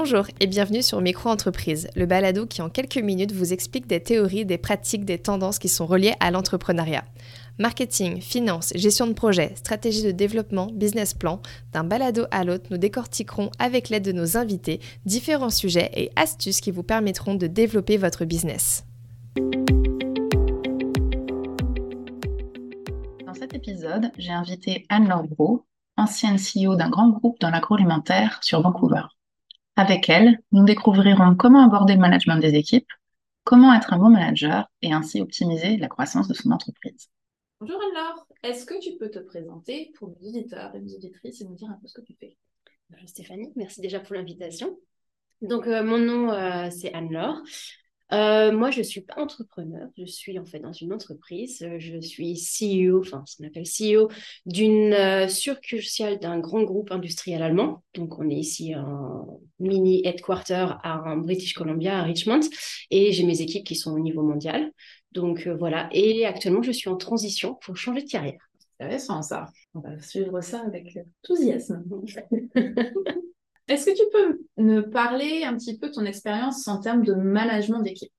Bonjour et bienvenue sur Micro-entreprise, le balado qui en quelques minutes vous explique des théories, des pratiques, des tendances qui sont reliées à l'entrepreneuriat. Marketing, finance, gestion de projet, stratégie de développement, business plan, d'un balado à l'autre, nous décortiquerons avec l'aide de nos invités différents sujets et astuces qui vous permettront de développer votre business. Dans cet épisode, j'ai invité Anne-Laure Bro, ancienne CEO d'un grand groupe dans l'agroalimentaire sur Vancouver. Avec elle, nous découvrirons comment aborder le management des équipes, comment être un bon manager et ainsi optimiser la croissance de son entreprise. Bonjour Anne-Laure, est-ce que tu peux te présenter pour nos auditeurs et nos auditrices et nous dire un peu ce que tu fais? Bonjour Stéphanie, merci déjà pour l'invitation. Donc euh, mon nom euh, c'est Anne-Laure. Euh, moi, je suis pas entrepreneur, je suis en fait dans une entreprise. Euh, je suis CEO, enfin, ce qu'on appelle CEO d'une euh, succursale d'un grand groupe industriel allemand. Donc, on est ici en mini headquarter à British Columbia, à Richmond, et j'ai mes équipes qui sont au niveau mondial. Donc voilà. Et actuellement, je suis en transition pour changer de carrière. C'est intéressant ça. On va suivre ça avec enthousiasme. Est-ce que tu peux me parler un petit peu de ton expérience en termes de management d'équipe?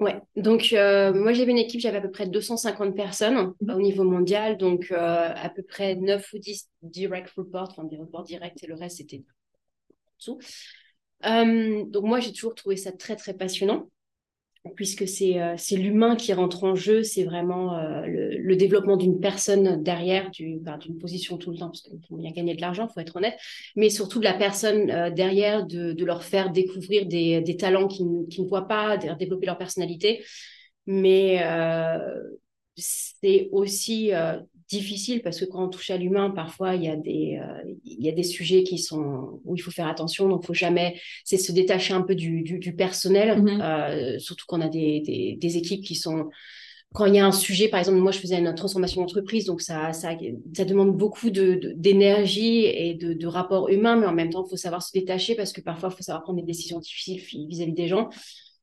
Ouais, donc euh, moi j'avais une équipe, j'avais à peu près 250 personnes mhm. au niveau mondial, donc euh, à peu près 9 ou 10 direct reports, enfin des reports directs et le reste c'était dessous. Euh, donc moi j'ai toujours trouvé ça très très passionnant puisque c'est euh, c'est l'humain qui rentre en jeu, c'est vraiment euh, le, développement d'une personne derrière, ben, d'une position tout le temps, parce qu'il faut bien gagner de l'argent, il faut être honnête, mais surtout de la personne euh, derrière, de, leur faire découvrir des, des talents qu'ils ne voient pas, de développer leur personnalité. Mais c'est aussi difficile parce que quand on touche à l'humain, parfois il y a des euh, il y a des sujets qui sont où il faut faire attention, donc faut jamais c'est se détacher un peu du, du, personnel, mm-hmm. euh, surtout qu'on a des, des, des, équipes qui sont quand il y a un sujet, par exemple, moi je faisais une transformation d'entreprise, donc ça, ça, ça demande beaucoup de, d'énergie et de, de rapport humain, mais en même temps, il faut savoir se détacher parce que parfois, il faut savoir prendre des décisions difficiles vis-à-vis des gens.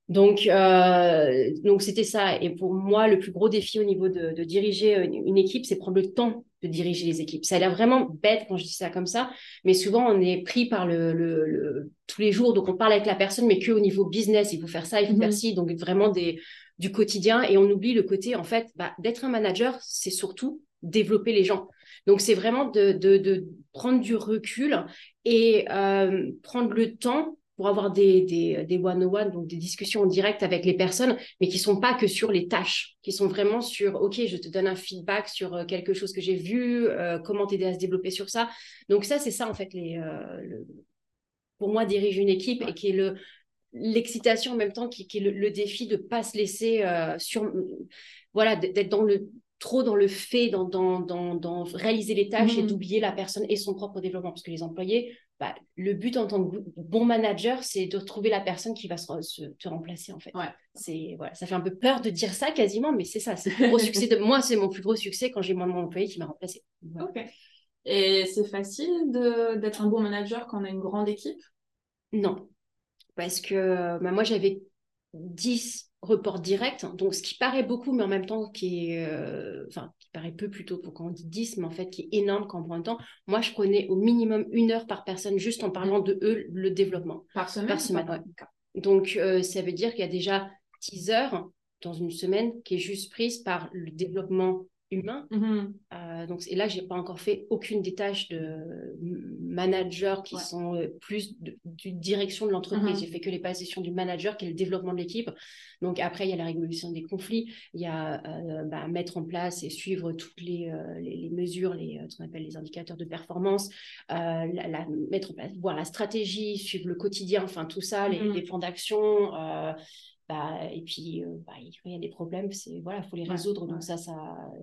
Donc, euh, donc c'était ça. Et pour moi, le plus gros défi au niveau de, de diriger une, équipe, c'est prendre le temps de diriger les équipes. Ça a l'air vraiment bête quand je dis ça comme ça, mais souvent on est pris par le, le, tous les jours. Donc on parle avec la personne, mais que au niveau business, il faut faire ça, il faut faire mhm. ci. Donc vraiment des du quotidien et on oublie le côté en fait bah, d'être un manager, c'est surtout développer les gens. Donc c'est vraiment de, de, de, prendre du recul et euh, prendre le temps pour avoir des, des, des one-on-one, donc des discussions en direct avec les personnes, mais qui sont pas que sur les tâches, qui sont vraiment sur, OK, je te donne un feedback sur euh, quelque chose que j'ai vu, euh, comment t'aider à se développer sur ça. Donc ça, c'est ça, en fait, les, euh, pour moi, diriger une équipe et qui est le, l'excitation en même temps, qui, qui est le, défi de pas se laisser sur, voilà, d'être dans le trop dans le fait, dans, dans, dans, dans réaliser les tâches et mmh. d'oublier la personne et son propre développement. Parce que les employés, bah, le but en tant que bon manager, c'est de trouver la personne qui va se, te remplacer en fait. Ouais. C'est voilà, ça fait un peu peur de dire ça quasiment, mais c'est ça. C'est gros succès de moi, c'est mon plus gros succès quand j'ai mon employé qui m'a remplacé. Ok. Et c'est facile d'être un bon manager quand on a une grande équipe? Non, parce que bah, moi j'avais 10 report direct, donc ce qui paraît beaucoup, mais en même temps qui est, euh, enfin, qui paraît peu plutôt pour quand on dit 10, mais en fait qui est énorme quand on prend le temps. Moi, je prenais au minimum une heure par personne juste en parlant de eux, le développement. Par semaine Par semaine, Donc, euh, ça veut dire qu'il y a déjà 10 heures dans une semaine qui est juste prise par le développement humain. Mm-hmm. Euh, donc, et là, j'ai pas encore fait aucune des tâches de manager qui sont euh, plus de, direction de l'entreprise. Mm-hmm. J'ai fait que les positions du manager qui est le développement de l'équipe. Donc après, il y a la régulation des conflits, il y a euh, bah, mettre en place et suivre toutes les, les, mesures, les, ce qu'on appelle les indicateurs de performance, la, mettre en place, voir la stratégie, suivre le quotidien, enfin tout ça, les, mm-hmm. les plans d'action. Bah, et puis, euh, bah, il y a des problèmes, c'est voilà, faut les résoudre. Donc ça, ça,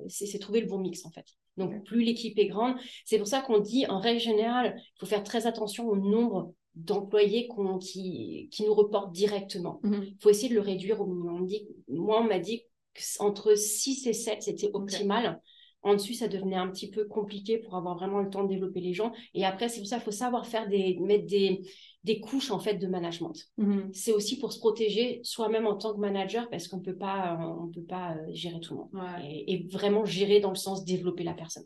c'est trouver le bon mix en fait. Donc plus l'équipe est grande, c'est pour ça qu'on dit en règle générale, il faut faire très attention au nombre d'employés qui, qui nous reportent directement. Il mm-hmm. faut essayer de le réduire au minimum. moi, on m'a dit qu'entre 6 et 7, c'était optimal. En dessus, ça devenait un petit peu compliqué pour avoir vraiment le temps de développer les gens. Et après, c'est pour ça qu'il faut savoir faire des, mettre des, des couches en fait de management. Mhm. C'est aussi pour se protéger soi-même en tant que manager parce qu'on peut pas on peut pas euh, gérer tout le monde et, vraiment gérer dans le sens développer la personne.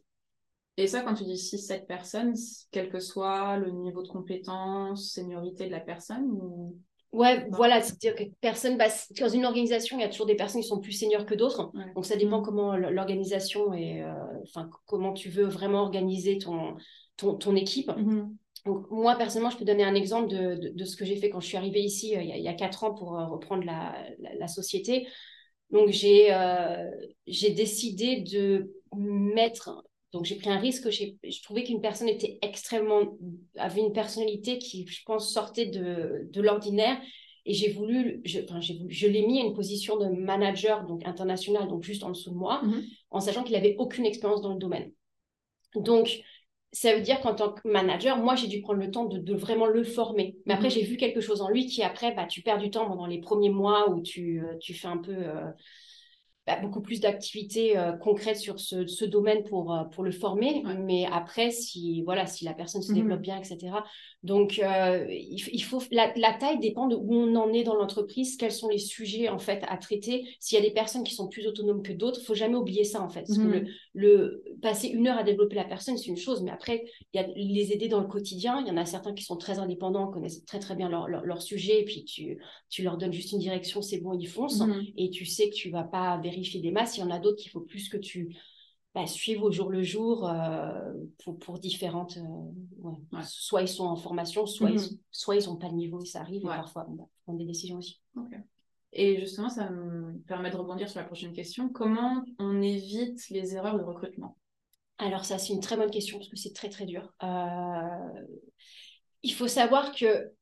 Et ça, quand tu dis 6-7 personnes, quel que soit le niveau de compétence, seniorité de la personne ou... Ouais, voilà, c'est-à-dire que personne, bah, dans une organisation, il y a toujours des personnes qui sont plus seniors que d'autres. Donc ça dépend mm. comment l'organisation et euh, enfin comment tu veux vraiment organiser ton, ton, ton équipe. Mm-hmm. Donc, moi, personnellement, je peux donner un exemple de, de, ce que j'ai fait quand je suis arrivée ici euh, il, y a, il, quatre ans pour euh, reprendre la, la, société. Donc, j'ai j'ai décidé de mettre donc j'ai pris un risque. Je trouvais qu'une personne était extrêmement avait une personnalité qui, je pense, sortait de, de l'ordinaire. Et j'ai voulu, je, enfin, j'ai voulu, je l'ai mis à une position de manager, donc international, donc juste en dessous de moi, mhm. en sachant qu'il n'avait aucune expérience dans le domaine. Donc, ça veut dire qu'en tant que manager, moi, j'ai dû prendre le temps de, de vraiment le former. Mais après, mhm. j'ai vu quelque chose en lui qui, après, bah, tu perds du temps pendant les premiers mois où tu, euh, tu fais un peu euh, bah, beaucoup plus d'activités euh, concrètes sur ce, ce, domaine pour, euh, pour le former. Mais après, si, voilà, si la personne se développe mhm. bien, etc. Donc, euh, il, faut, la, la, taille dépend de où on en est dans l'entreprise, quels sont les sujets, en fait, à traiter. S'il y a des personnes qui sont plus autonomes que d'autres, il faut jamais oublier ça, en fait. Parce que le, le, passer une heure à développer la personne, c'est une chose. Mais après, il y a les aider dans le quotidien. Il y en a certains qui sont très indépendants, connaissent très, très bien leur, leur, sujet. Et puis, tu, tu leur donnes juste une direction, c'est bon, ils foncent. Mhm. Et tu sais que tu vas pas vérifier des masses. Il y en a d'autres qu'il faut plus que tu bah, suives au jour le jour euh, pour, pour, différentes. Euh, soit ils sont en formation, soit, ils, soit ils n'ont pas de niveau et ça arrive. Et parfois, on va prendre des décisions aussi. Et justement, ça me permet de rebondir sur la prochaine question. Comment on évite les erreurs de recrutement? Alors ça, c'est une très bonne question parce que c'est très très dur. Euh, il faut savoir que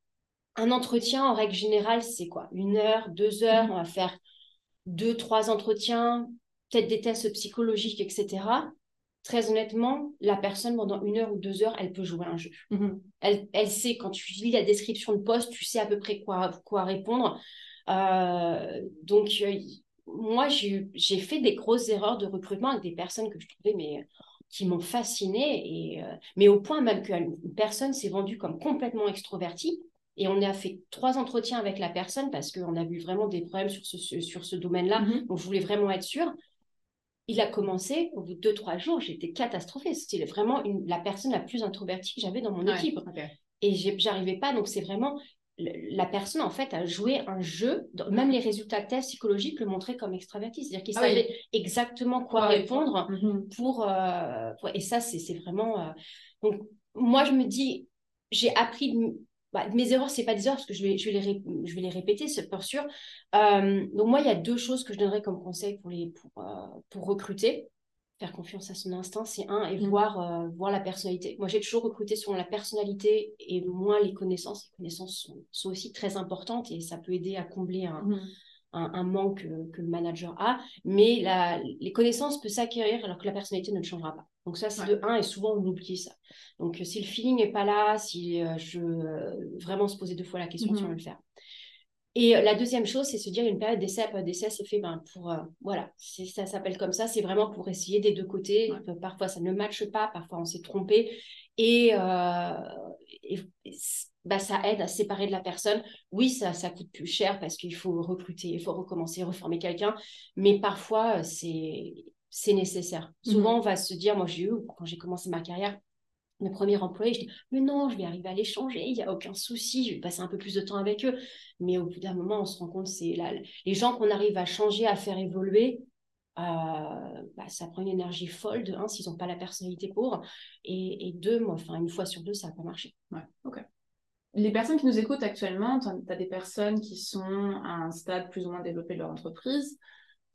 un entretien, en règle générale, c'est quoi? Une heure, deux heures, mhm. on va faire deux, trois entretiens, peut-être des tests psychologiques, etc. Très honnêtement, la personne, pendant une heure ou deux heures, elle peut jouer un jeu. Mhm. elle, elle, sait, quand tu lis la description de poste, tu sais à peu près quoi, quoi répondre. Euh, donc, euh, moi, j'ai fait des grosses erreurs de recrutement avec des personnes que je trouvais, mais qui m'ont fascinée, et, euh, mais au point même qu'une personne s'est vendue comme complètement extrovertie, et on a fait trois entretiens avec la personne parce qu'on a vu vraiment des problèmes sur ce, sur ce domaine-là. Donc, je voulais vraiment être sûre. Il a commencé, au bout de deux, trois jours, j'étais catastrophée. C'était vraiment une, la personne la plus introvertie que j'avais dans mon équipe. Et j'arrivais pas. Donc, c'est vraiment la personne, en fait, a joué un jeu. Même les résultats tests psychologiques le montraient comme extraverti. C'est-à-dire qu'il ah savait exactement quoi répondre mhm. pour, euh, pour, Et ça, c'est vraiment. Euh, donc, moi, je me dis, j'ai appris bah, mes erreurs, c'est pas des erreurs parce que je vais, je vais, les, je vais les répéter, c'est pas sûr. Euh, donc moi, il y a deux choses que je donnerais comme conseil pour, les, pour, euh, pour recruter. Faire confiance à son instinct, c'est un, et mm. voir, euh, voir la personnalité. Moi, j'ai toujours recruté sur la personnalité et moins les connaissances. Les connaissances sont, sont, aussi très importantes et ça peut aider à combler un, mm un, manque que le manager a, mais la, les connaissances peuvent s'acquérir alors que la personnalité ne changera pas. Donc ça, c'est de un, et souvent on oublie ça. Donc si le feeling n'est pas là, si euh, je euh, vraiment se poser deux fois la question si on veut le faire. Et la deuxième chose, c'est se dire une période d'essai, période d'essai, c'est fait ben, pour, euh, voilà, ça s'appelle comme ça, c'est vraiment pour essayer des deux côtés. Parfois, ça ne matche pas, parfois, on s'est trompé. Et, et bah, ça aide à séparer de la personne. Oui, ça, ça coûte plus cher parce qu'il faut recruter, il faut recommencer, reformer quelqu'un, mais parfois, c'est, c'est nécessaire. Mhm. Souvent, on va se dire, moi j'ai eu, quand j'ai commencé ma carrière, mes premiers employés, je dis, mais non, je vais arriver à les changer, il n'y a aucun souci, je vais passer un peu plus de temps avec eux. Mais au bout d'un moment, on se rend compte, c'est là, les gens qu'on arrive à changer, à faire évoluer, euh, bah, ça prend une énergie folle, de un, s'ils n'ont pas la personnalité pour, et, et deux, moi, enfin, une fois sur deux, ça n'a pas marché. Ouais, ok les personnes qui nous écoutent actuellement, tu as des personnes qui sont à un stade plus ou moins développé de leur entreprise.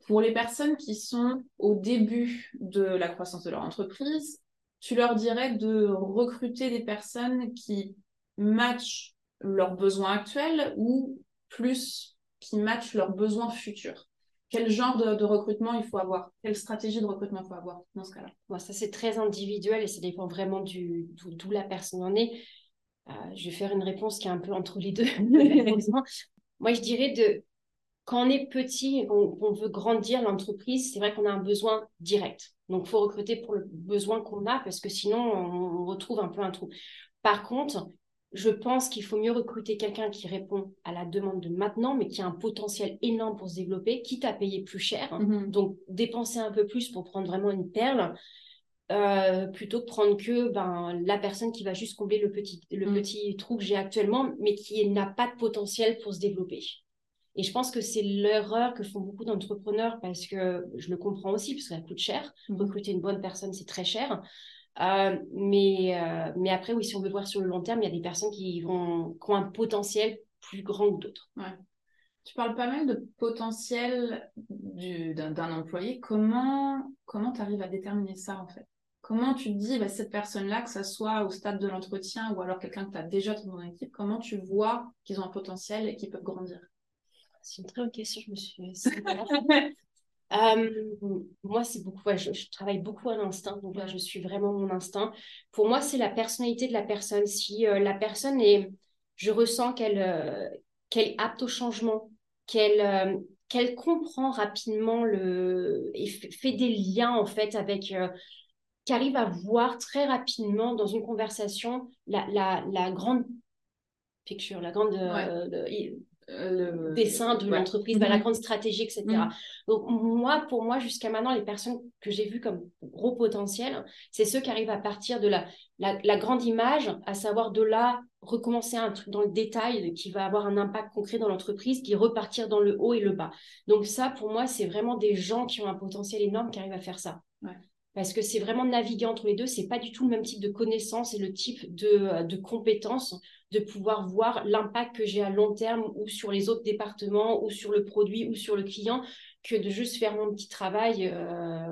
Pour les personnes qui sont au début de la croissance de leur entreprise, tu leur dirais de recruter des personnes qui matchent leurs besoins actuels ou plus qui matchent leurs besoins futurs? Quel genre de, recrutement il faut avoir? Quelle stratégie de recrutement il faut avoir dans ce cas-là? Ça, c'est très individuel et ça dépend vraiment d'où la personne en est. Euh, je vais faire une réponse qui est un peu entre les deux. Moi, je dirais de quand on est petit, on, on veut grandir l'entreprise, c'est vrai qu'on a un besoin direct. Donc, il faut recruter pour le besoin qu'on a parce que sinon, on, retrouve un peu un trou. Par contre, je pense qu'il faut mieux recruter quelqu'un qui répond à la demande de maintenant, mais qui a un potentiel énorme pour se développer, quitte à payer plus cher. Mm-hmm. Donc, dépenser un peu plus pour prendre vraiment une perle euh, plutôt que prendre que ben, la personne qui va juste combler le petit, le mm. petit trou que j'ai actuellement, mais qui n'a pas de potentiel pour se développer. Et je pense que c'est l'erreur que font beaucoup d'entrepreneurs parce que je le comprends aussi, parce que ça coûte cher. Mm. Recruter une bonne personne, c'est très cher. Euh, mais, euh, mais après, oui, si on veut voir sur le long terme, il y a des personnes qui, vont, qui ont un potentiel plus grand que d'autres. Ouais. Tu parles pas mal de potentiel d'un employé. Comment comment tu arrives à déterminer ça en fait? Comment tu te dis, bah, cette personne-là, que ce soit au stade de l'entretien ou alors quelqu'un que tu as déjà dans ton équipe, comment tu vois qu'ils ont un potentiel et qu'ils peuvent grandir? C'est une très bonne question, je me suis... Euh, moi, c'est beaucoup, je, travaille beaucoup à l'instinct, donc là, je suis vraiment mon instinct. Pour moi, c'est la personnalité de la personne. Si euh, la personne est, je ressens qu'elle euh, qu'elle est apte au changement, qu'elle qu'elle comprend rapidement le et fait des liens en fait avec qui arrive à voir très rapidement dans une conversation la, la, la grande picture, la grande euh, le dessin de l'entreprise, bah, la mhm. grande stratégie, etc. Mhm. Donc moi, pour moi, jusqu'à maintenant, les personnes que j'ai vues comme gros potentiel, c'est ceux qui arrivent à partir de la, la, grande image, à savoir de là, recommencer un truc dans le détail qui va avoir un impact concret dans l'entreprise, qui repartir dans le haut et le bas. Donc ça, pour moi, c'est vraiment des gens qui ont un potentiel énorme qui arrivent à faire ça. Parce que c'est vraiment naviguer entre les deux. C'est pas du tout le même type de connaissances et le type de, euh, de compétences de pouvoir voir l'impact que j'ai à long terme ou sur les autres départements ou sur le produit ou sur le client que de juste faire mon petit travail. Euh...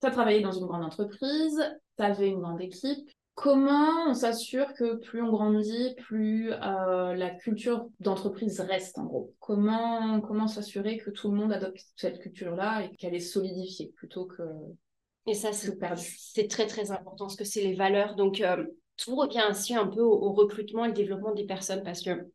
Tu as travaillé dans une grande entreprise, tu avais une grande équipe. Comment on s'assure que plus on grandit, plus euh, la culture d'entreprise reste en gros? Comment, comment s'assurer que tout le monde adopte cette culture-là et qu'elle est solidifiée plutôt que... Et ça, c'est très très important parce que c'est les valeurs. Donc, euh, tout revient ainsi un peu au, recrutement et au développement des personnes parce que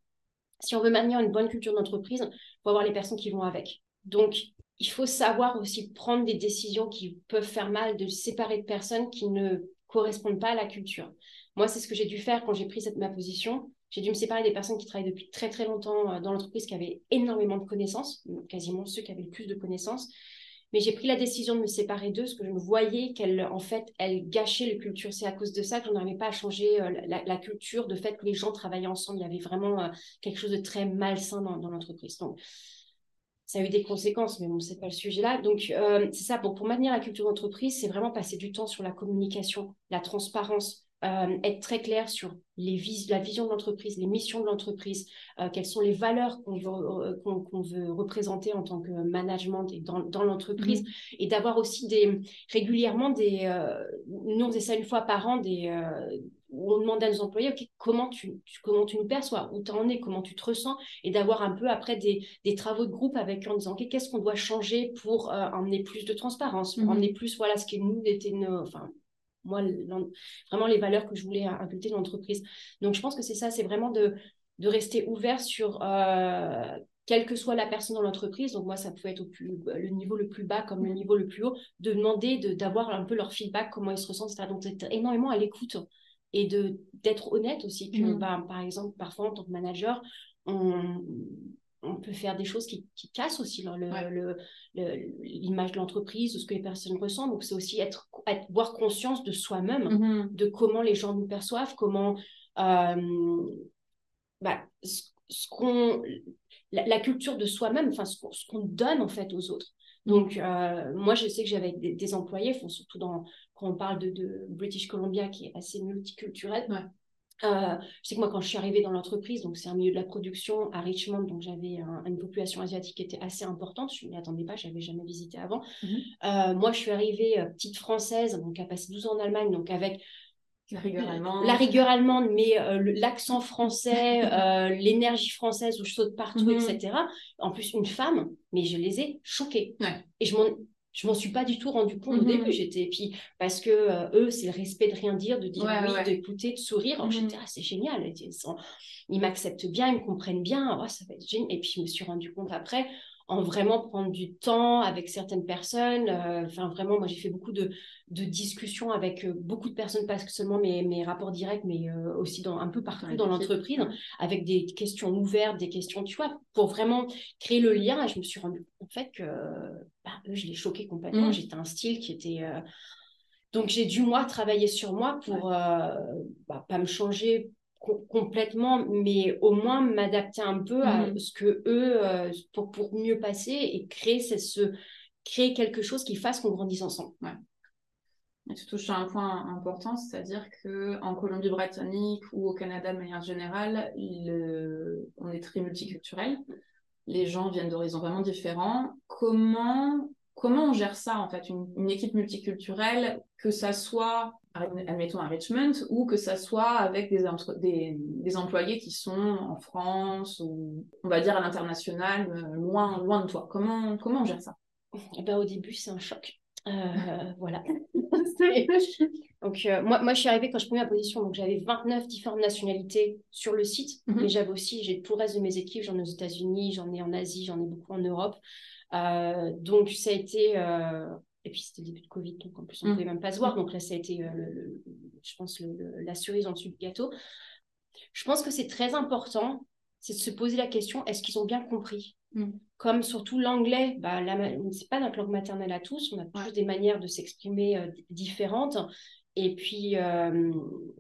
si on veut maintenir une bonne culture d'entreprise, il faut avoir les personnes qui vont avec. Donc, il faut savoir aussi prendre des décisions qui peuvent faire mal, de séparer de personnes qui ne correspondent pas à la culture. Moi, c'est ce que j'ai dû faire quand j'ai pris cette ma position. J'ai dû me séparer des personnes qui travaillent depuis très très longtemps euh, dans l'entreprise, qui avaient énormément de connaissances, quasiment ceux qui avaient le plus de connaissances, mais j'ai pris la décision de me séparer d'eux parce que je me voyais qu'elle, en fait, elle gâchait les cultures. C'est à cause de ça que je n'arrivais pas à changer euh, la, culture, de fait que les gens travaillaient ensemble. Il y avait vraiment euh, quelque chose de très malsain dans, l'entreprise. Donc, ça a eu des conséquences, mais bon, c'est pas le sujet là. Donc, euh, c'est ça. Pour maintenir la culture d'entreprise, c'est vraiment passer du temps sur la communication, la transparence, euh, être très clair sur les la vision de l'entreprise, les missions de l'entreprise, euh, quelles sont les valeurs qu'on veut, euh, qu'on, veut représenter en tant que management et dans, dans l'entreprise, mm-hmm. et d'avoir aussi des, régulièrement des... nous, on faisait ça une fois par an, des, où on demande à nos employés comment, tu, comment tu nous perçois, où tu en es, comment tu te ressens, et d'avoir un peu après des, des travaux de groupe avec eux en disant qu'est-ce qu'on doit changer pour emmener plus de transparence, pour mm-hmm. emmener plus voilà, ce qui nous était... Nos, enfin, moi, vraiment les valeurs que je voulais inculter dans l'entreprise. Donc, je pense que c'est ça, c'est vraiment de, de rester ouvert sur euh, quelle que soit la personne dans l'entreprise. Donc, moi, ça pouvait être au plus, le niveau le plus bas comme le niveau le plus haut, de demander d'avoir un peu leur feedback, comment ils se ressentent, etc. Donc, d'être énormément à l'écoute et d'être honnête aussi. Que, mmh. bah, par exemple, parfois, en tant que manager, on, on peut faire des choses qui, cassent aussi l'image de l'entreprise, de ce que les personnes ressentent. Donc, c'est aussi être, avoir conscience de soi-même, mm-hmm. de comment les gens nous perçoivent, comment euh, bah, ce, qu'on, la, culture de soi-même, enfin, ce, qu'on donne en fait aux autres. Donc, euh, moi, je sais que j'avais des, employés, surtout dans, quand on parle de, British Columbia, qui est assez multiculturel. Euh, je sais que moi, quand je suis arrivée dans l'entreprise, donc c'est un milieu de la production à Richmond, donc j'avais une population asiatique qui était assez importante. Je ne m'y attendais pas, je n'avais jamais visité avant. Mhm. Euh, moi, je suis arrivée euh, petite française, donc à passer 12 ans en Allemagne, donc avec la rigueur allemande, la rigueur allemande mais l'accent français, l'énergie française où je saute partout, mhm. etc. En plus, une femme, mais je les ai choquées. Et je m'en je m'en suis pas du tout rendu compte au début. Mhm. J'étais puis parce que euh, eux, c'est le respect de rien dire, de dire oui, d'écouter, de sourire. Mhm. J'étais ah, c'est génial. Ils, m'acceptent bien, ils me comprennent bien. Oh, ça va être génial. Et puis je me suis rendu compte après en vraiment prendre du temps avec certaines personnes. Euh, enfin, vraiment, moi, j'ai fait beaucoup de, de discussions avec euh, beaucoup de personnes, pas seulement mes, mes rapports directs, mais euh, aussi dans, un peu partout dans l'entreprise, avec des questions ouvertes, des questions, tu vois, pour vraiment créer le lien. Et je me suis rendu compte, en fait, que bah, eux, je les choquais complètement. Mmh. J'étais un style qui était Donc j'ai dû moi travailler sur moi pour bah, pas me changer complètement, mais au moins m'adapter un peu à mhm. ce que eux, euh, pour, pour mieux passer et créer, ce, créer quelque chose qui fasse qu'on grandisse ensemble. Ouais. Et tu touches à un point important, c'est-à-dire qu'en Colombie-Britannique ou au Canada de manière générale, on est très multiculturel. Les gens viennent d'horizons vraiment différents. Comment, comment on gère ça, en fait, une, équipe multiculturelle, que ça soit, admettons, à Richmond, ou que ça soit avec des, des, des employés qui sont en France, ou on va dire à l'international, euh, loin, loin de toi Comment, comment on gère ça? Eh ben, Au début, c'est un choc. Euh, voilà. donc, euh, moi, moi, je suis arrivée quand je prenais ma position, donc j'avais 29 différentes nationalités sur le site, mhm. mais j'avais aussi, j'ai tout le reste de mes équipes, j'en ai aux États-Unis, j'en ai en Asie, j'en ai beaucoup en Europe. Euh, donc, ça a été. Et puis, c'était le début de Covid, donc en plus, on ne mhm. pouvait même pas se voir. Donc là, ça a été, je pense, la cerise en dessous du gâteau. Je pense que c'est très important, c'est de se poser la question est-ce qu'ils ont bien compris? Mm. Comme surtout l'anglais, bah, c'est pas notre langue maternelle à tous, on a tous des manières de s'exprimer euh, différentes. Et puis, euh,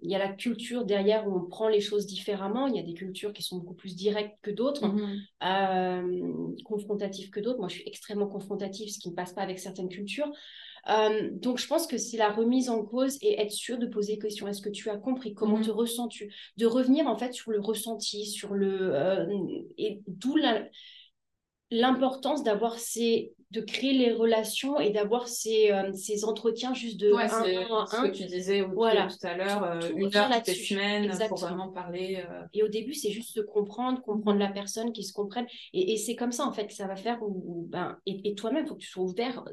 il y a la culture derrière où on prend les choses différemment. Il y a des cultures qui sont beaucoup plus directes que d'autres, euh, confrontatives que d'autres. Moi, je suis extrêmement confrontative, ce qui ne passe pas avec certaines cultures. donc, je pense que c'est la remise en cause et être sûr de poser des questions. Est-ce que tu as compris? Comment mm-hmm. te ressens-tu? De revenir en fait sur le ressenti, sur le. et d'où la l'importance d'avoir ces de créer les relations et d'avoir ces, euh, ces entretiens juste de ouais, un, ce que tu disais voilà. tout à l'heure euh, une heure toutes les semaines pour vraiment parler euh. et au début c'est juste se comprendre comprendre la personne qui se comprenne et, et c'est comme ça en fait que ça va faire où, ben et, toi-même faut que tu sois ouvert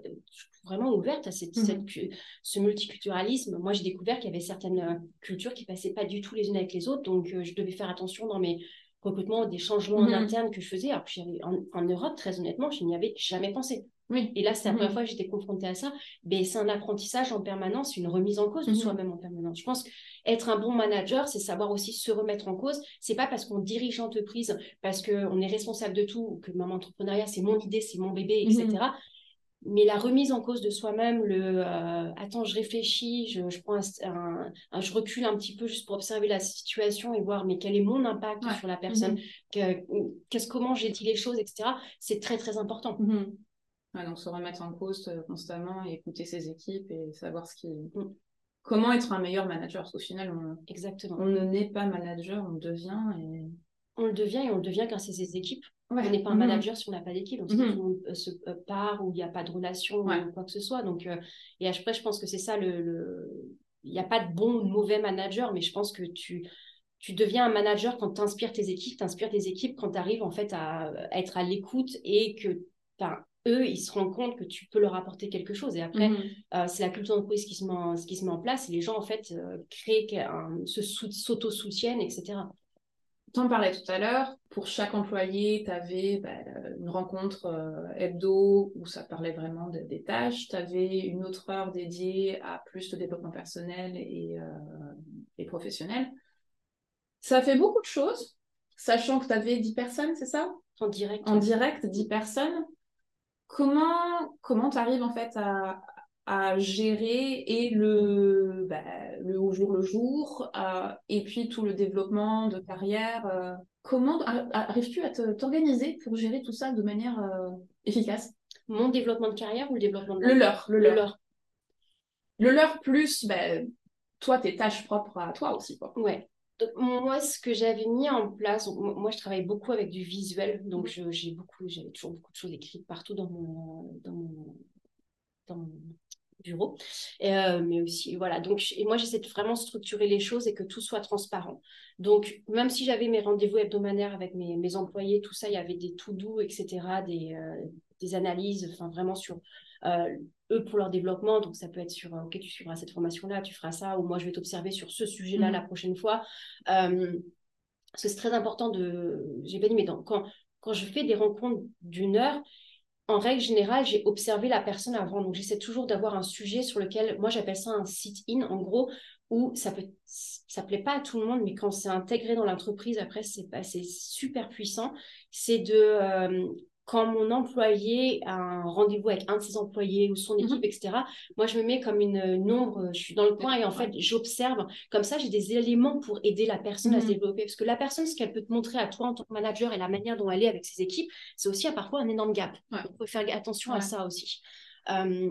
vraiment ouverte à cette, mhm. cette, ce multiculturalisme moi j'ai découvert qu'il y avait certaines cultures qui passaient pas du tout les unes avec les autres donc je devais faire attention dans mes recrutement, des changements en mhm. interne que je faisais. Alors en, en, Europe, très honnêtement, je n'y avais jamais pensé. Oui. Et là, c'est la première mhm. fois que j'étais confrontée à ça. Mais c'est un apprentissage en permanence, une remise en cause de mhm. soi-même en permanence. Je pense qu'être un bon manager, c'est savoir aussi se remettre en cause. C'est pas parce qu'on dirige l'entreprise, parce qu'on est responsable de tout, que mon entrepreneuriat, c'est mon idée, c'est mon bébé, etc mais la remise en cause de soi-même, le euh, attends, je réfléchis, je, je prends un, je recule un petit peu juste pour observer la situation et voir mais quel est mon impact sur la personne, mm-hmm. qu'est-ce comment j'ai dit les choses, etc. C'est très très important. Mm-hmm. donc se remettre en cause euh, constamment et écouter ses équipes et savoir ce qui mm. comment être un meilleur manager? Parce qu'au final on exactement on ne naît pas manager, on devient et on le devient et on le devient grâce à ses équipes. On n'est pas un mhm. manager si on n'a pas d'équipe. Donc, le monde euh, se euh, part ou il n'y a pas de relation ou quoi que ce soit. Donc, euh, et après, je pense que c'est ça le. Il n'y a pas de bon ou de mauvais manager, mais je pense que tu, tu deviens un manager quand tu inspires tes équipes, tu inspires tes équipes quand tu arrives en fait à, être à l'écoute et que eux, ils se rendent compte que tu peux leur apporter quelque chose. Et après, mhm. c'est la culture d'entreprise qui, se met, qui se met en place et les gens, en fait, créent, s'auto-soutiennent, etc. En parlais tout à l'heure, pour chaque employé, tu avais bah, une rencontre euh, hebdo où ça parlait vraiment des tâches. Tu avais une autre heure dédiée à plus de développement personnel et, euh, professionnel. Ça fait beaucoup de choses, sachant que tu avais 10 personnes, c'est ça? En direct. En direct, 10 personnes. Comment comment tu arrives en fait à, à gérer et le, bah, le au jour le jour euh, et puis tout le développement de carrière. Euh, comment arrives-tu à t'organiser pour gérer tout ça de manière euh, efficace? Mon développement de carrière ou le développement de le leur, le, leur. Le leur plus bah, toi tes tâches propres à toi aussi quoi. Ouais. Donc, moi, ce que j'avais mis en place, moi, je travaille beaucoup avec du visuel, donc j'ai beaucoup, j'avais toujours beaucoup de choses écrites partout dans mon, dans mon, dans mon bureau. Euh, mais aussi, voilà. Donc, et moi, j'essaie de vraiment structurer les choses et que tout soit transparent. Donc, même si j'avais mes rendez-vous hebdomadaires avec mes, mes, employés, tout ça, il y avait des tout doux, etc., des, euh, des analyses, enfin, vraiment sur euh, eux pour leur développement. Donc, ça peut être sur, OK, tu suivras cette formation-là, tu feras ça, ou moi, je vais t'observer sur ce sujet-là mmh. la prochaine fois. parce que c'est très important de. J'ai pas dit, mais dans, quand, quand je fais des rencontres d'une heure, en règle générale, j'ai observé la personne avant. Donc, j'essaie toujours d'avoir un sujet sur lequel, moi, j'appelle ça un sit-in, en gros, où ça peut, ça plaît pas à tout le monde, mais quand c'est intégré dans l'entreprise, après, c'est super puissant. C'est de, euh, quand mon employé a un rendez-vous avec un de ses employés ou son équipe, Mhm. etc., moi, je me mets comme une, une ombre, je suis dans le coin et en fait, j'observe. Comme ça, j'ai des éléments pour aider la personne à se Mhm. développer. Parce que la personne, ce qu'elle peut te montrer à toi en tant que manager et la manière dont elle est avec ses équipes, c'est aussi à parfois un énorme gap. Ouais. Donc, il faut faire attention Ouais. à ça aussi. Euh,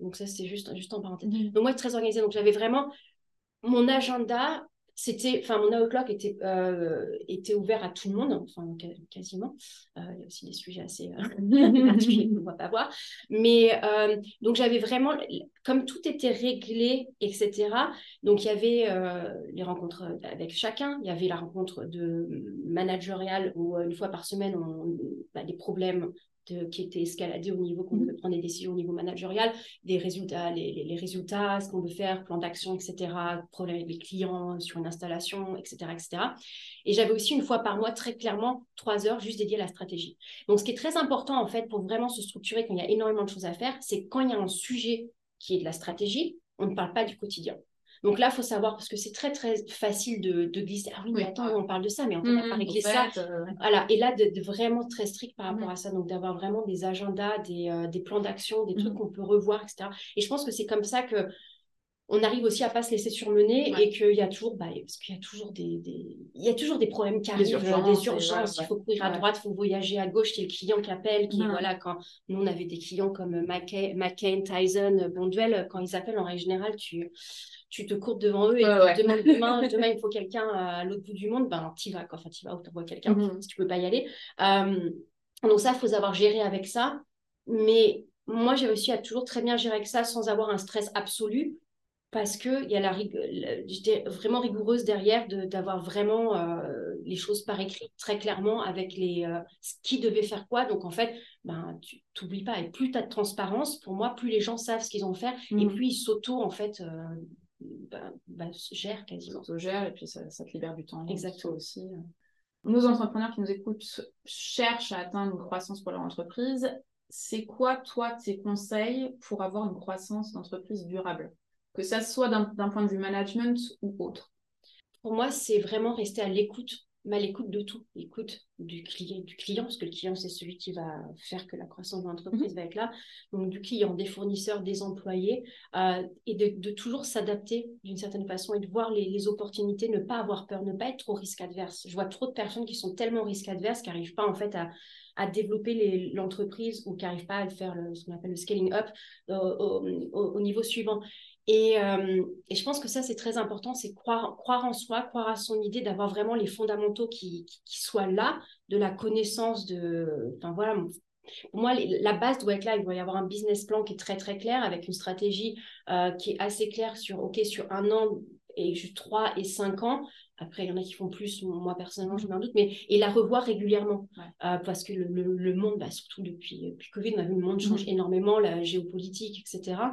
donc ça, c'est juste, juste en parenthèse. Mhm. Donc moi, très organisée. Donc j'avais vraiment mon agenda. C'était, enfin, mon outlook était, euh, était ouvert à tout le monde, enfin, quasiment. Euh, il y a aussi des sujets assez euh, particuliers qu'on va pas voir. Mais euh, donc, j'avais vraiment, comme tout était réglé, etc. Donc, il y avait les rencontres avec chacun. Il y avait la rencontre de managériale où, une fois par semaine, on, bah, des problèmes de, qui étaient escaladés au niveau qu'on devait prendre des décisions au niveau managérial des résultats, les, les, les résultats, ce qu'on veut faire, plan d'action, etc., problème avec les clients sur une installation, etc., etc. Et j'avais aussi une fois par mois, très clairement, trois heures juste dédiées à la stratégie. Donc, ce qui est très important, en fait, pour vraiment se structurer quand il y a énormément de choses à faire, c'est quand il y a un sujet qui est de la stratégie, on ne parle pas du quotidien. Donc là, il faut savoir, parce que c'est très, très facile de, de glisser. Ah oui, mais attends, on parle de ça, mais on peut Mhm. pas En régler ça. euh, Voilà, et là, de, de vraiment très strict par rapport Mhm. à ça, donc d'avoir vraiment des agendas, des, euh, des plans d'action, des trucs qu'on peut revoir, etc. Et je pense que c'est comme ça que on arrive aussi à pas se laisser surmener Ouais. et qu'il y a toujours, bah, parce qu'il y a toujours des, des- il y a toujours des problèmes qui arrivent, euh, urgences, des urgences, il faut courir à droite, il faut voyager à gauche, il y a le client qui appelle, qui, voilà, quand nous on avait des clients comme McCain, McCain, Tyson, Bonduel, quand ils appellent en règle générale, tu, tu te courbes devant eux et tu te ouais. demandes demain, demain il faut quelqu'un à l'autre bout du monde, ben t'y vas, quoi. enfin t'y vas ou t'envoies quelqu'un Mhm. si tu peux pas y aller. Euh, donc ça, il faut savoir gérer avec ça. Mais moi, j'ai réussi à toujours très bien gérer avec ça sans avoir un stress absolu parce que il y a la, vraiment rigoureuse derrière de- d'avoir vraiment euh, les choses par écrit très clairement avec les euh, qui devait faire quoi. Donc en fait, ben tu t'oublies pas et plus tu as de transparence, pour moi, plus les gens savent ce qu'ils ont à faire et Mhm. plus ils s'auto en fait euh, ben, ben, gèrent quasiment. s'autogère et puis ça, ça te libère du temps. Exactement. aussi. Nos entrepreneurs qui nous écoutent cherchent à atteindre une croissance pour leur entreprise. C'est quoi, toi, tes conseils pour avoir une croissance d'entreprise durable? Que ça soit d'un point de vue management ou autre. Pour moi, c'est vraiment rester à l'écoute, mais à l'écoute de tout. L'écoute du client, du client, parce que le client, c'est celui qui va faire que la croissance de l'entreprise va être là. Donc, du client, des fournisseurs, des employés, euh, et de, de toujours s'adapter d'une certaine façon et de voir les, les opportunités, ne pas avoir peur, ne pas être trop risque adverse. Je vois trop de personnes qui sont tellement risque adverses qui n'arrivent pas en fait à, à développer l'entreprise ou qui n'arrivent pas à faire le- ce qu'on appelle le scaling up euh, au, au- au niveau suivant. Et, euh, et je pense que ça, c'est très important, c'est croire, croire en soi, croire à son idée, d'avoir vraiment les fondamentaux qui, soient là, de la connaissance de... Enfin voilà, pour moi, la base doit être là. Il doit y avoir un business plan qui est très, très clair, avec une stratégie euh, qui est assez claire sur, OK, sur un an et juste trois et cinq ans. Après, il y en a qui font plus, moi personnellement, je mets un doute, mais et la revoir régulièrement. Ouais. Euh, parce que le, le, le monde, bah, surtout depuis, depuis Covid, on a vu le monde change Mhm. énormément, la géopolitique, etc.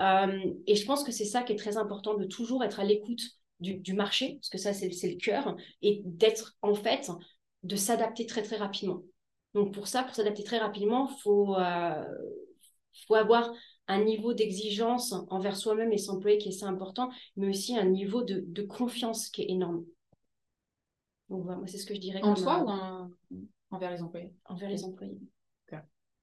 Euh, et je pense que c'est ça qui est très important, de toujours être à l'écoute du, du marché, parce que ça, c'est c'est le cœur, et d'être, en fait, de s'adapter très, très rapidement. Donc pour ça, pour s'adapter très rapidement, il faut, euh, faut avoir un niveau d'exigence envers soi-même et son employé qui est assez important, mais aussi un niveau de, de confiance qui est énorme. Donc voilà, moi c'est ce que je dirais. En soi euh, ou en- envers les employés? envers les employés. Ok.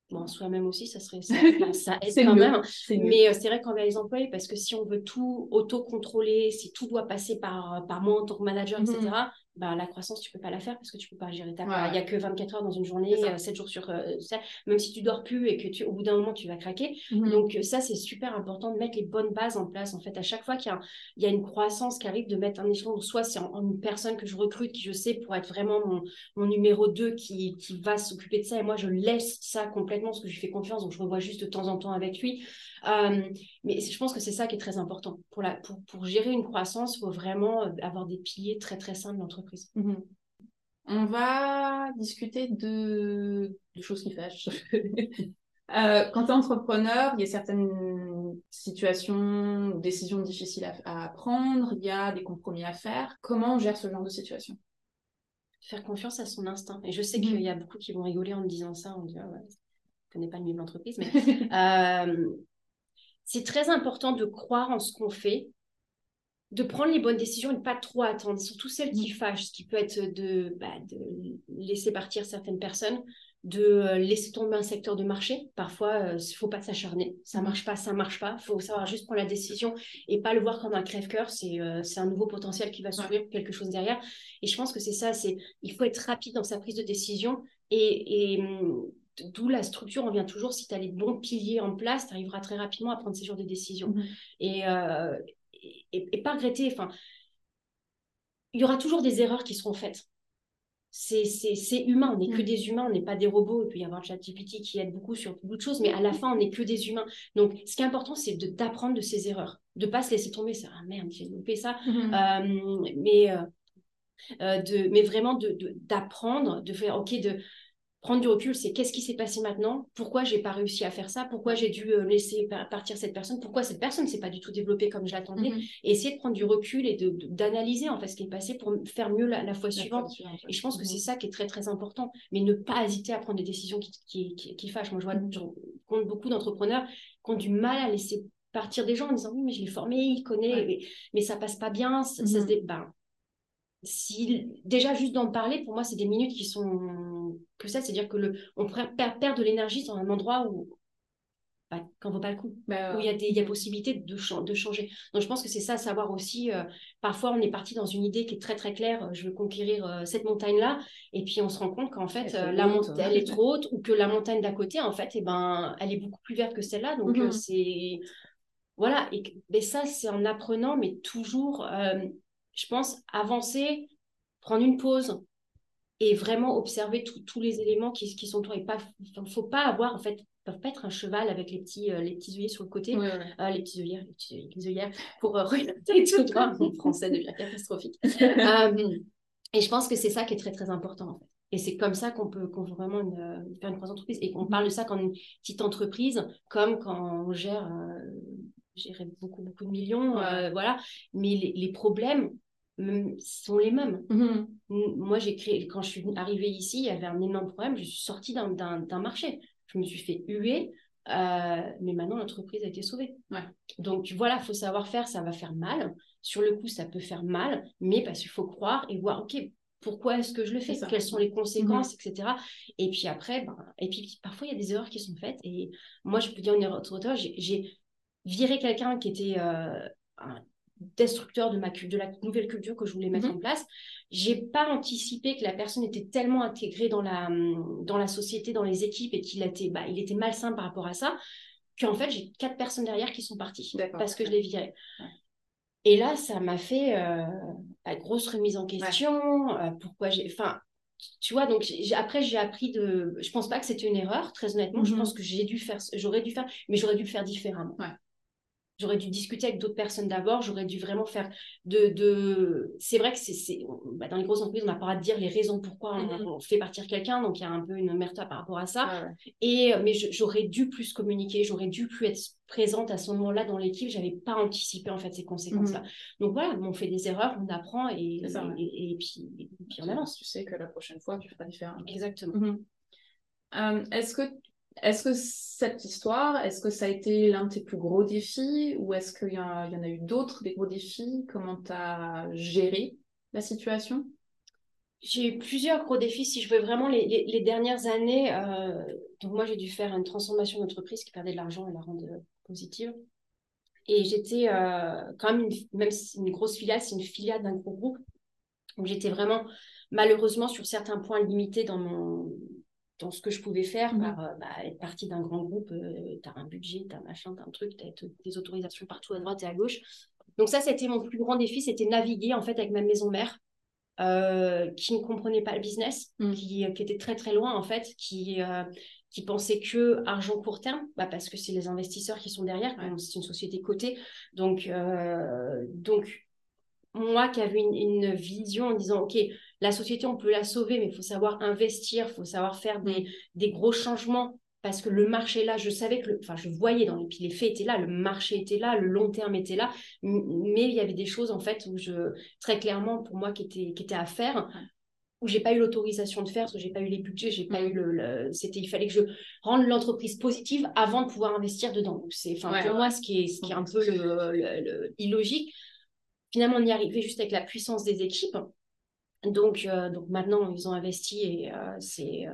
Bon, soi-même aussi, ça serait ça, ça aide quand mieux. même. Mais euh, c'est vrai qu'envers les employés, parce que si on veut tout auto-contrôler, si tout doit passer par, par moi en tant que manager, etc.. bah, la croissance, tu peux pas la faire parce que tu peux pas gérer ta Ouais. Il y a que 24 heures dans une journée, C'est ça. euh, 7 jours sur euh, 7. Même si tu dors plus et que tu, au bout d'un moment, tu vas craquer. Mhm. Donc ça, c'est super important de mettre les bonnes bases en place. En fait, à chaque fois qu'il y a, il y a une croissance qui arrive, de mettre un échelon, soit c'est en, en une personne que je recrute, qui je sais pour être vraiment mon, mon numéro 2 qui, qui va s'occuper de ça, et moi, je laisse ça complètement parce que je lui fais confiance, donc je revois juste de temps en temps avec lui. Euh, mais je pense que c'est ça qui est très important. Pour, la, pour, pour gérer une croissance, il faut vraiment euh, avoir des piliers très, très simples d'entreprise. Mhm. On va discuter de, de choses qui fâchent. Euh, quand tu es entrepreneur, il y a certaines situations décisions difficiles à, à prendre, il y a des compromis à faire. Comment on gère ce genre de situation? Faire confiance à son instinct. Et je sais Mhm. qu'il y a beaucoup qui vont rigoler en me disant ça, en me disant, ouais, je connais pas le milieu de l'entreprise, mais Euh, c'est très important de croire en ce qu'on fait, de prendre les bonnes décisions et de pas trop attendre, surtout celles qui fâchent, ce qui peut être de, bah, de laisser partir certaines personnes, de euh, laisser tomber un secteur de marché. Parfois, il ne faut pas s'acharner. Ça ne Mhm. marche pas, ça ne marche pas. Il faut savoir juste prendre la décision et pas le voir comme un crève-cœur. C'est euh, un nouveau potentiel qui va s'ouvrir, quelque chose derrière. Et je pense que c'est ça, c'est il faut être rapide dans sa prise de décision. Et, et hum, d'où la structure, on vient toujours, si tu as les bons piliers en place, tu arriveras très rapidement à prendre ces genres de décisions. Mhm. Et, euh, et, et pas regretter. Enfin, il y aura toujours des erreurs qui seront faites. C'est c'est- c'est humain, on n'est que Mm. des humains, on n'est pas des robots. Il peut y avoir ChatGPT qui aide beaucoup sur beaucoup de choses, mais à la fin, on n'est que des humains. Donc, ce qui est important, c'est de- d'apprendre de ces erreurs, de ne pas se laisser tomber. Ça, ah merde, j'ai loupé ça. Mhm. Euh, mais, euh, de, mais vraiment d'apprendre, de, d'apprendre, de faire, ok, de prendre du recul, c'est qu'est-ce qui s'est passé maintenant? Pourquoi j'ai pas réussi à faire ça? Pourquoi j'ai dû euh, laisser par- partir cette personne? Pourquoi cette personne s'est pas du tout développée comme je l'attendais? Mhm. Et essayer de prendre du recul et d'analyser en fait ce qui est passé pour faire mieux la, la fois suivante. Et je pense que Mhm. c'est ça qui est très très important, mais ne pas hésiter à prendre des décisions qui, qui, qui, qui fâchent. Moi, je vois Mhm. je compte beaucoup d'entrepreneurs qui ont du mal à laisser partir des gens en disant oui, mais je l'ai formé, il connaît, Ouais. mais, mais ça passe pas bien. Ça, ça se dé- ben, si, déjà juste d'en parler, pour moi, c'est des minutes qui sont que ça, c'est-à-dire que le, on pourrait per- perdre de l'énergie dans un endroit où bah, vaut pas le coup Bah, où il y a des il y a possibilité de, de changer. Donc je pense que c'est ça, savoir aussi, euh, parfois on est parti dans une idée qui est très très claire, euh, je veux conquérir euh, cette montagne-là, et puis on se rend compte qu'en fait, euh, la montagne, elle est trop haute, ou que la montagne d'à côté, en fait, eh ben, elle est beaucoup plus verte que celle-là, donc Mhm. c'est... Voilà, et mais ça c'est en apprenant, mais toujours, je pense, avancer, prendre une pause, et vraiment observer tous les éléments qui, qui sont autour. Il ne faut pas avoir, en fait, peuvent pas être un cheval avec les petits, euh, les petits œillets sur le côté. Ouais, ouais. Euh, les petits œillères, les petits les œillères, pour euh, regarder tout droit. Mon français devient catastrophique. Euh, et je pense que c'est ça qui est très, très important, en fait. Et c'est comme ça qu'on peut, qu'on vraiment une, euh, faire une grosse entreprise. Et qu'on parle de ça quand une petite entreprise, comme quand on gère, gérer beaucoup, beaucoup de millions, voilà. Mais les, les problèmes sont les mêmes. Mhm. Moi, j'ai créé, quand je suis arrivée ici, il y avait un énorme problème. Je suis sortie d'un- marché. Je me suis fait huer, euh, mais maintenant l'entreprise a été sauvée. Ouais. Donc voilà, il faut savoir faire, ça va faire mal. Sur le coup, ça peut faire mal, mais parce qu'il faut croire et voir, OK, pourquoi est-ce que je le fais? Quelles sont les conséquences, etc. Et puis après, ben, et puis parfois, il y a des erreurs qui sont faites. Et moi, je peux dire une erreur, j'ai j'ai viré quelqu'un qui était euh, un destructeur de, ma, de la nouvelle culture que je voulais mettre Mhm. en place. J'ai pas anticipé que la personne était tellement intégrée dans la, dans la société, dans les équipes et qu'il était, bah, il était malsain par rapport à ça, qu'en fait, j'ai quatre personnes derrière qui sont parties parce que je l'ai viré. Ouais. Et là, ça m'a fait euh, la grosse remise en question. euh, pourquoi j'ai. Enfin, tu vois, donc après, j'ai appris de. Je pense pas que c'était une erreur, très honnêtement. Je Mhm. pense que j'ai dû faire. J'aurais dû faire, mais j'aurais dû le faire différemment. Ouais. J'aurais dû discuter avec d'autres personnes d'abord. J'aurais dû vraiment faire de. de... C'est vrai que c'est, bah, dans les grosses entreprises, on n'a pas le droit de dire les raisons pourquoi on, Mhm. on fait partir quelqu'un. Donc il y a un peu une merta par rapport à ça. Ah ouais. Et, mais je- j'aurais dû plus communiquer, j'aurais dû plus être présente à ce moment-là dans l'équipe. J'avais pas anticipé en fait ces conséquences-là. Donc voilà, on fait des erreurs, on apprend et, ça, et, et puis, et puis on avance. Tu sais que la prochaine fois, tu feras différemment. Exactement. Mhm. Euh, est-ce que, est-ce que cette histoire, est-ce que ça a été l'un de tes plus gros défis ou est-ce qu'il y, en a eu d'autres, des gros défis? Comment tu as géré la situation? J'ai eu plusieurs gros défis. Si je veux vraiment les, dernières années, euh, donc moi j'ai dû faire une transformation d'entreprise qui perdait de l'argent et la rendre euh, positive. Et j'étais euh, quand même, une, même si une grosse filiale, c'est une filiale d'un gros groupe. Donc j'étais vraiment malheureusement sur certains points limités dans mon dans ce que je pouvais faire Mhm. par euh, bah, être partie d'un grand groupe, tu as un budget, tu as machin, tu un truc, tu as des autorisations partout à droite et à gauche. Donc ça, c'était mon plus grand défi, c'était naviguer en fait avec ma maison mère euh, qui ne comprenait pas le business, Mm. qui, qui était très très loin en fait, qui, euh, qui pensait que argent court terme, bah, parce que c'est les investisseurs qui sont derrière, Ouais. c'est une société cotée. Donc, euh, donc moi qui avais une, une vision en disant, OK, la société, on peut la sauver, mais il faut savoir investir, il faut savoir faire des, des gros changements. Parce que le marché est là, je savais que, le- enfin, je voyais dans les, puis les faits étaient là, le marché était là, le long terme était là, mais il y avait des choses en fait où je, très clairement pour moi qui étaient, qui étaient à faire, où j'ai pas eu l'autorisation de faire, parce que j'ai pas eu les budgets, j'ai pas Mm. eu le, le- c'était, il fallait que je rende l'entreprise positive avant de pouvoir investir dedans. C'est, enfin, Ouais. pour moi, ce qui est, ce qui est un peu le, le- le- illogique. Finalement, on y arrivait juste avec la puissance des équipes. Donc, euh, donc maintenant, ils ont investi et euh, c'est, euh,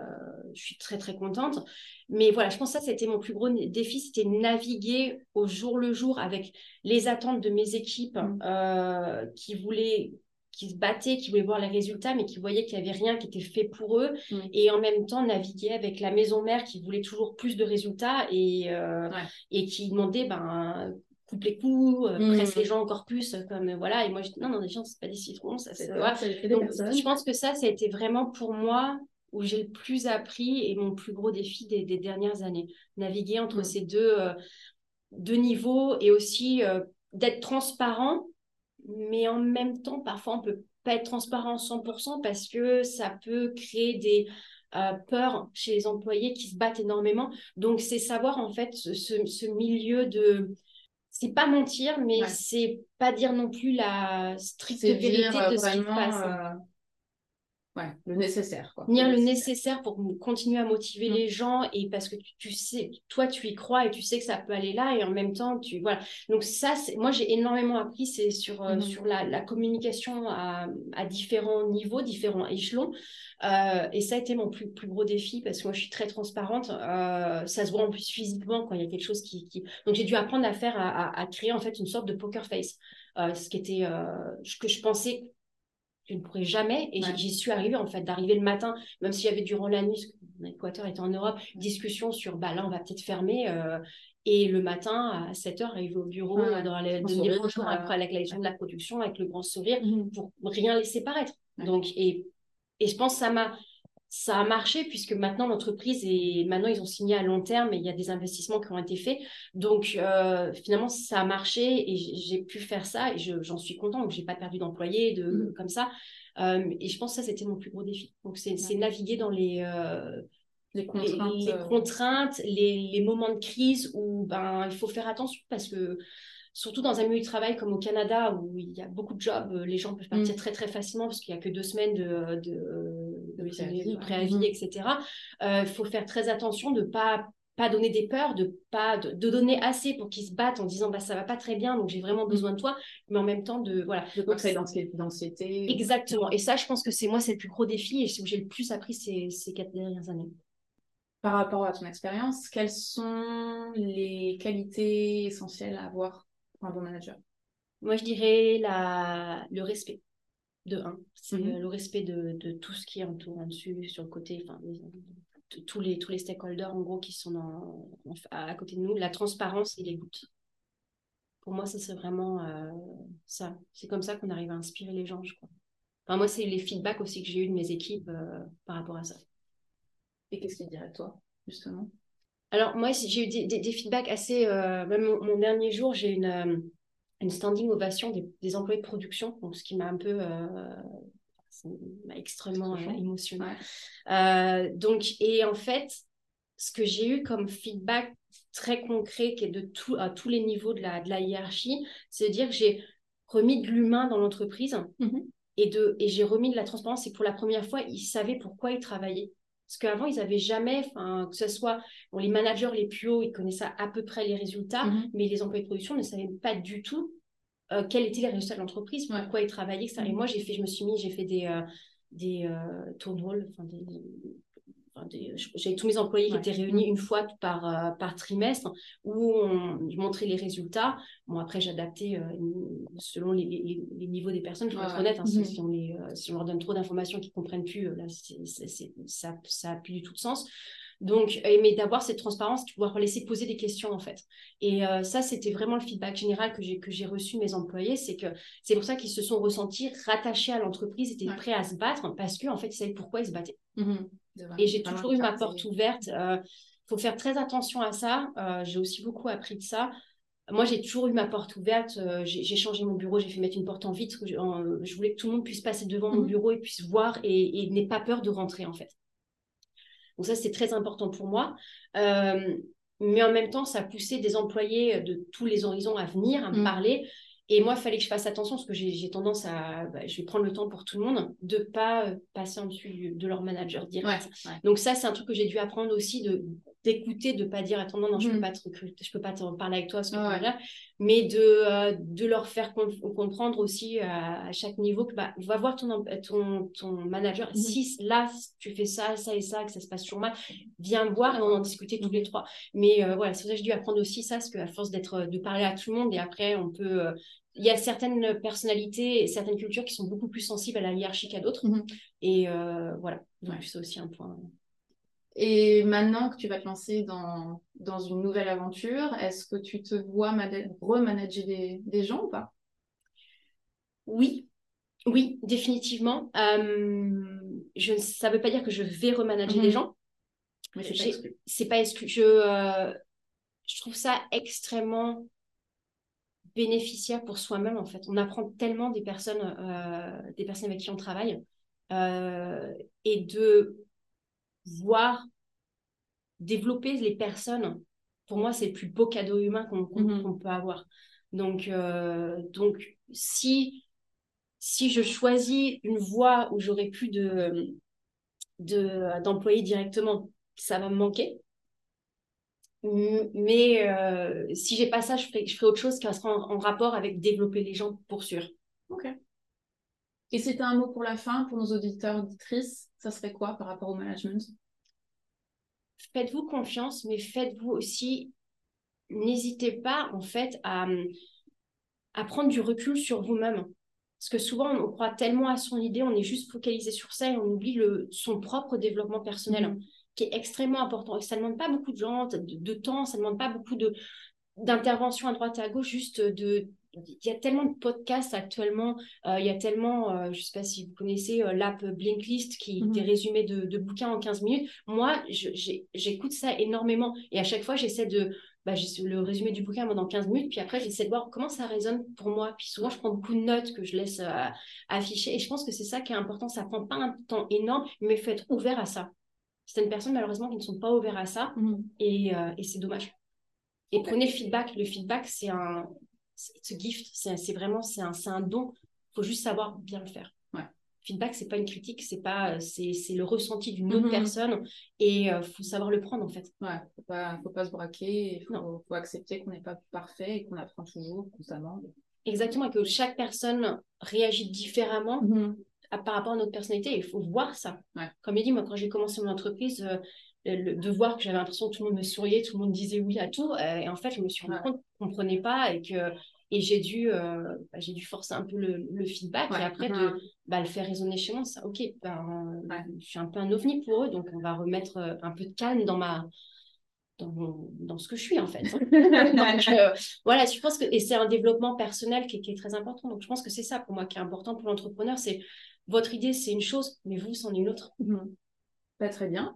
je suis très, très contente. Mais voilà, je pense que ça, c'était mon plus gros défi, c'était naviguer au jour le jour avec les attentes de mes équipes mmh. qui voulaient qui se battaient, qui voulaient voir les résultats, mais qui voyaient qu'il n'y avait rien qui était fait pour eux. Mmh. Et en même temps, naviguer avec la maison mère qui voulait toujours plus de résultats et, et qui demandait ben, coupe les coups, euh, presse les mmh. gens encore plus, euh, comme euh, voilà. Et moi, je dis non, non, les gens, c'est pas des citrons, ça, c'est. Je pense que ça, ça a été vraiment pour moi où j'ai le plus appris et mon plus gros défi des, dernières années. Naviguer entre mmh. ces deux, deux niveaux et aussi d'être transparent, mais en même temps, parfois, on peut pas être transparent 100% parce que ça peut créer des. peurs chez les employés qui se battent énormément. Donc, c'est savoir en fait ce, ce milieu de, c'est pas mentir, mais c'est pas dire non plus la stricte vérité de ce qui se passe. Ouais, le nécessaire. Quoi. Venir le nécessaire pour continuer à motiver mm. les gens et parce que tu, sais, toi, tu y crois et tu sais que ça peut aller là et en même temps, tu. Voilà. Donc, ça, moi, j'ai énormément appris, c'est sur, euh, mm. sur la, la, communication à, à, différents niveaux, différents échelons. Euh, et ça a été mon plus, plus gros défi parce que moi, je suis très transparente. Euh, ça se voit en plus physiquement quand il y a quelque chose qui. qui... Donc, j'ai dû apprendre à faire, à, à, créer en fait une sorte de poker face. ce qui était. ce que je pensais je ne pourrais jamais. Et j'y suis arrivée, en fait, d'arriver le matin, même s'il y avait durant la nuit, l'Équateur était en Europe, discussion sur, bah là, on va peut-être fermer. Euh, et le matin, à 7 h arriver au bureau, euh, dans les, de bonjour après avec la de la production, avec le grand sourire, mmh. pour rien laisser paraître. Donc, et, et je pense que ça m'a ça a marché puisque maintenant l'entreprise est maintenant ils ont signé à long terme et il y a des investissements qui ont été faits. Donc euh, finalement ça a marché et j'ai pu faire ça et j'en suis contente. Donc j'ai pas perdu d'employés de mmh. comme ça. Euh, et je pense que ça c'était mon plus gros défi. Donc c'est naviguer dans les euh, les contraintes, les, contraintes les, les, moments de crise où ben il faut faire attention parce que surtout dans un milieu de travail comme au Canada où il y a beaucoup de jobs, euh, les gens peuvent partir mm. très très facilement parce qu'il n'y a que deux semaines de, de, préavis, etc. Il euh, faut faire très attention de ne pas pas donner des peurs, de pas de, donner assez pour qu'ils se battent en disant bah ça va pas très bien donc j'ai vraiment mm. besoin de toi, mais en même temps de voilà. De pas créer d'anxiété. Exactement. Et ça je pense que c'est moi c'est le plus gros défi et c'est où j'ai le plus appris ces, ces quatre dernières années. Par rapport à ton expérience, quelles sont les qualités essentielles à avoir un bon manager Moi, je dirais la... le respect, de un. C'est mhm. le respect de, de, tout ce qui est en dessus, sur le côté, enfin, tous les, tous les stakeholders, en gros, qui sont à côté de nous. La transparence et l'écoute. Pour moi, ça, c'est vraiment euh, ça. C'est comme ça qu'on arrive à inspirer les gens, je crois. Enfin, moi, c'est les feedbacks aussi que j'ai eu de mes équipes euh, par rapport à ça. Et qu'est-ce qu'ils diraient toi, justement? Alors, moi, j'ai eu des, feedbacks assez. Euh, même mon, dernier jour, j'ai une, euh, une standing ovation des, employés de production, donc ce qui m'a un peu. Euh, extrêmement émotionnée. donc, et en fait, ce que j'ai eu comme feedback très concret, qui est de tout, à tous les niveaux de la, de la hiérarchie, c'est de dire que j'ai remis de l'humain dans l'entreprise. Mmh et, et j'ai remis de la transparence. Et pour la première fois, ils savaient pourquoi ils travaillaient. Parce qu'avant, ils n'avaient jamais, que ce soit bon, les managers les plus hauts, ils connaissaient à peu près les résultats, mhm. mais les employés de production ne savaient pas du tout euh, quels étaient les résultats de l'entreprise, pourquoi ils travaillaient, etc. Et mhm. moi, j'ai fait, je me suis mis, j'ai fait des, euh, des euh, des, j'avais tous mes employés qui étaient réunis une fois par, euh, par trimestre où on montrait les résultats. Bon, après, j'adaptais euh, selon les, les, niveaux des personnes, je vais être honnête. Hein, mm-hmm. si, on les, euh, si, on leur donne trop d'informations qu'ils ne comprennent plus, là, ça n'a plus du tout de sens. Donc, mais d'avoir cette transparence, de pouvoir laisser poser des questions en fait. Et ça, c'était vraiment le feedback général que j'ai que j'ai reçu de mes employés, c'est que c'est pour ça qu'ils se sont ressentis rattachés à l'entreprise, étaient prêts à se battre parce qu'en en fait, ils savaient pourquoi ils se battaient. Mm-hmm. Et j'ai toujours eu ma porte ouverte. Il euh, faut faire très attention à ça. Euh, j'ai aussi beaucoup appris de ça. Moi, j'ai toujours eu ma porte ouverte. Euh, j'ai changé mon bureau, j'ai fait mettre une porte en vitre. Je, voulais que tout le monde puisse passer devant mon mhm. bureau et puisse voir et, et n'ait pas peur de rentrer, en fait. Donc ça, c'est très important pour moi. mais en même temps, ça a poussé des employés de tous les horizons à venir, à me mhm. parler. Et moi, il fallait que je fasse attention parce que j'ai tendance à, bah, je vais prendre le temps pour tout le monde, de pas euh, passer en dessus de leur manager direct. Donc ça, c'est un truc que j'ai dû apprendre aussi de d'écouter, de pas dire attends non, non je peux Mhm. pas te recruter, je peux pas t'en parler avec toi, ce Ouais. dire, mais de, euh, de leur faire com- comprendre aussi à, à chaque niveau que bah, va voir ton, em- ton, ton manager. Mhm. Si là tu fais ça, ça et ça, que ça se passe toujours mal, viens me voir et on en discuter tous les trois. Mais euh, voilà, c'est pour ça que j'ai dû apprendre aussi ça, parce qu'à force d'être, de parler à tout le monde et après on peut. euh, il y a certaines personnalités et certaines cultures qui sont beaucoup plus sensibles à la hiérarchie qu'à d'autres. Et euh, voilà, donc Ouais. c'est aussi un point. Et maintenant que tu vas te lancer dans, dans une nouvelle aventure, est-ce que tu te vois mana- remanager des, des gens ou pas? Oui, oui, définitivement. Euh, je, ça ne veut pas dire que je vais remanager Mhm. des gens. Mais c'est pas exclu. Je, euh, je trouve ça extrêmement bénéficiaire pour soi-même en fait. On apprend tellement des personnes, euh, des personnes avec qui on travaille et de voir développer les personnes. Pour moi, c'est le plus beau cadeau humain qu'on Mhm. peut avoir. Donc, euh, donc si si je choisis une voie où j'aurai plus de directement, ça va me manquer. Mais euh, si j'ai pas ça, je ferai, je ferai autre chose qui sera en, en rapport avec développer les gens pour sûr. Ok. Et si tu as un mot pour la fin, pour nos auditeurs, auditrices, ça serait quoi par rapport au management? Faites-vous confiance, mais faites-vous aussi, n'hésitez pas en fait à, à prendre du recul sur vous-même. Parce que souvent, on croit tellement à son idée, on est juste focalisé sur ça et on oublie le, son propre développement personnel, Mhm. qui est extrêmement important. Et ça ne demande pas beaucoup de gens, de, de temps, ça ne demande pas beaucoup de d'intervention à droite et à gauche, juste de... Il y a tellement de podcasts actuellement, euh, il y a tellement, euh, je ne sais pas si vous connaissez euh, l'app Blinklist, qui Mhm. des résumés de, de bouquins en 15 minutes. Moi, j'écoute ça énormément. Et à chaque fois, j'essaie de, bah, le résumé du bouquin pendant 15 minutes, puis après, j'essaie de voir comment ça résonne pour moi. Puis souvent, je prends beaucoup de notes que je laisse euh, afficher. Et je pense que c'est ça qui est important. Ça prend pas un temps énorme, mais il faut être ouvert à ça. Certaines personnes, malheureusement, qui ne sont pas ouvertes à ça, et, euh, et c'est dommage. Et prenez le feedback. Le feedback, c'est un it's a gift. C'est vraiment c'est un, un don. Il faut juste savoir bien le faire. Ouais. Feedback, c'est pas une critique, c'est pas c'est c'est le ressenti d'une autre Mhm. personne et il faut savoir le prendre en fait. Ouais, faut pas, faut pas se braquer, il faut, Non. faut accepter qu'on n'est pas parfait et qu'on apprend toujours, constamment. Exactement, et que chaque personne réagit différemment à- par rapport à notre personnalité. Il faut voir ça. Ouais. Comme il dit, moi, quand j'ai commencé mon entreprise, euh, le- de voir que j'avais l'impression que tout le monde me souriait, tout le monde disait oui à tout. euh, et en fait, je me suis rendu compte qu'on ne comprenait pas et que et j'ai dû, euh, bah, j'ai dû forcer un peu le, le feedback Ouais. et après de Mhm. bah, le faire résonner chez moi. Ça, ok, ben, Ouais. je suis un peu un ovni pour eux, donc on va remettre euh, un peu de calme dans ma dans, mon- dans ce que je suis en fait. donc euh, voilà, je pense que et c'est un développement personnel qui, est- qui est très important. Donc je pense que c'est ça pour moi qui est important pour l'entrepreneur, c'est votre idée c'est une chose, mais vous c'en est une autre. Mhm. Bah, très bien.